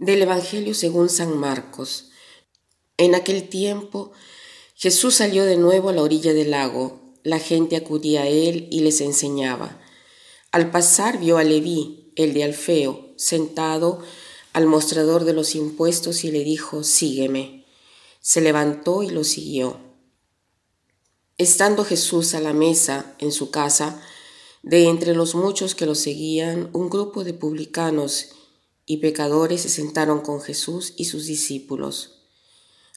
Del Evangelio según San Marcos. En aquel tiempo Jesús salió de nuevo a la orilla del lago. La gente acudía a él y les enseñaba. Al pasar vio a Leví, el de Alfeo, sentado al mostrador de los impuestos y le dijo, Sígueme. Se levantó y lo siguió. Estando Jesús a la mesa en su casa, de entre los muchos que lo seguían, un grupo de publicanos y pecadores se sentaron con Jesús y sus discípulos.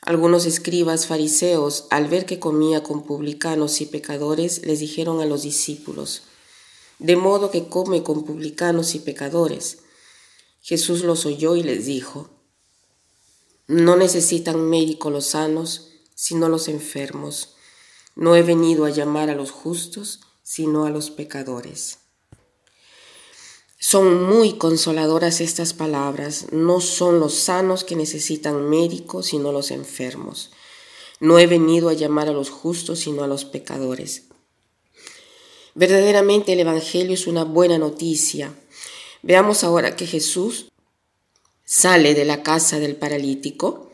Algunos escribas fariseos, al ver que comía con publicanos y pecadores, les dijeron a los discípulos, de modo que come con publicanos y pecadores. Jesús los oyó y les dijo, no necesitan médico los sanos, sino los enfermos. No he venido a llamar a los justos, sino a los pecadores. Son muy consoladoras estas palabras. No son los sanos que necesitan médicos, sino los enfermos. No he venido a llamar a los justos, sino a los pecadores. Verdaderamente el Evangelio es una buena noticia. Veamos ahora que Jesús sale de la casa del paralítico.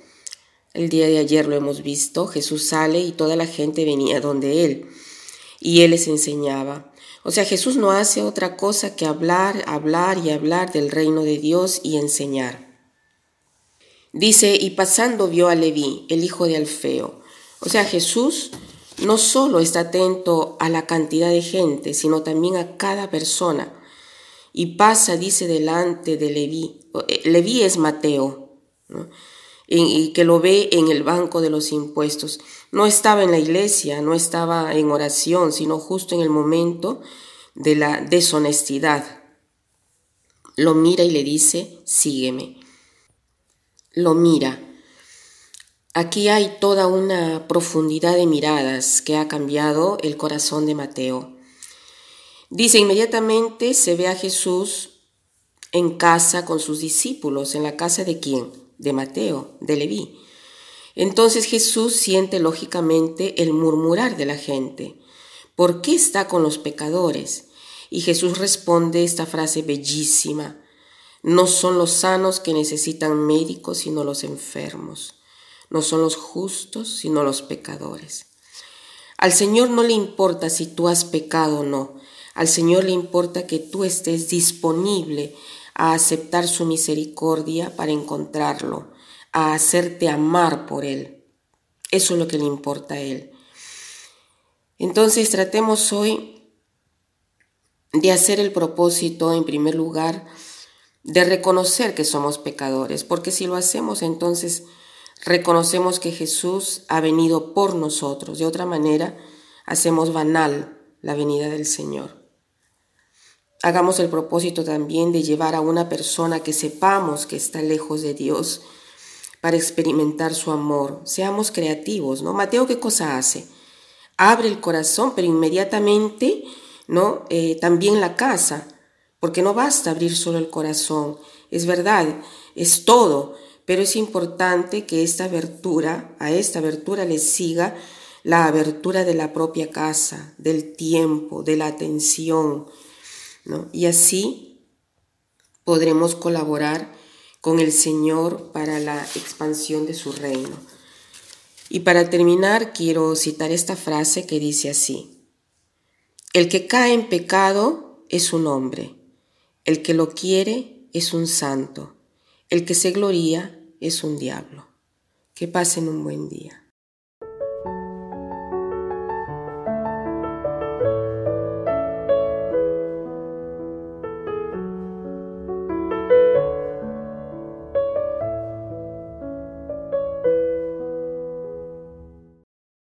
El día de ayer lo hemos visto. Jesús sale y toda la gente venía donde él y él les enseñaba. O sea, Jesús no hace otra cosa que hablar, hablar y hablar del reino de Dios y enseñar. Dice, y pasando vio a Leví, el hijo de Alfeo. O sea, Jesús no solo está atento a la cantidad de gente, sino también a cada persona. Y pasa, dice, delante de Leví. Eh, Leví es Mateo. ¿no? Y que lo ve en el banco de los impuestos. No estaba en la iglesia, no estaba en oración, sino justo en el momento de la deshonestidad. Lo mira y le dice, sígueme. Lo mira. Aquí hay toda una profundidad de miradas que ha cambiado el corazón de Mateo. Dice, inmediatamente se ve a Jesús en casa con sus discípulos. ¿En la casa de quién? De Mateo, de Leví. Entonces Jesús siente lógicamente el murmurar de la gente. ¿Por qué está con los pecadores? Y Jesús responde esta frase bellísima. No son los sanos que necesitan médicos, sino los enfermos. No son los justos, sino los pecadores. Al Señor no le importa si tú has pecado o no. Al Señor le importa que tú estés disponible a aceptar su misericordia para encontrarlo, a hacerte amar por Él. Eso es lo que le importa a Él. Entonces tratemos hoy de hacer el propósito, en primer lugar, de reconocer que somos pecadores, porque si lo hacemos entonces reconocemos que Jesús ha venido por nosotros. De otra manera, hacemos banal la venida del Señor. Hagamos el propósito también de llevar a una persona que sepamos que está lejos de Dios para experimentar su amor. Seamos creativos, ¿no? Mateo, ¿qué cosa hace? Abre el corazón, pero inmediatamente, ¿no? Eh, también la casa, porque no basta abrir solo el corazón. Es verdad, es todo, pero es importante que esta abertura, a esta abertura le siga la abertura de la propia casa, del tiempo, de la atención, y así podremos colaborar con el Señor para la expansión de su reino. Y para terminar, quiero citar esta frase que dice así, el que cae en pecado es un hombre, el que lo quiere es un santo, el que se gloría es un diablo. Que pasen un buen día.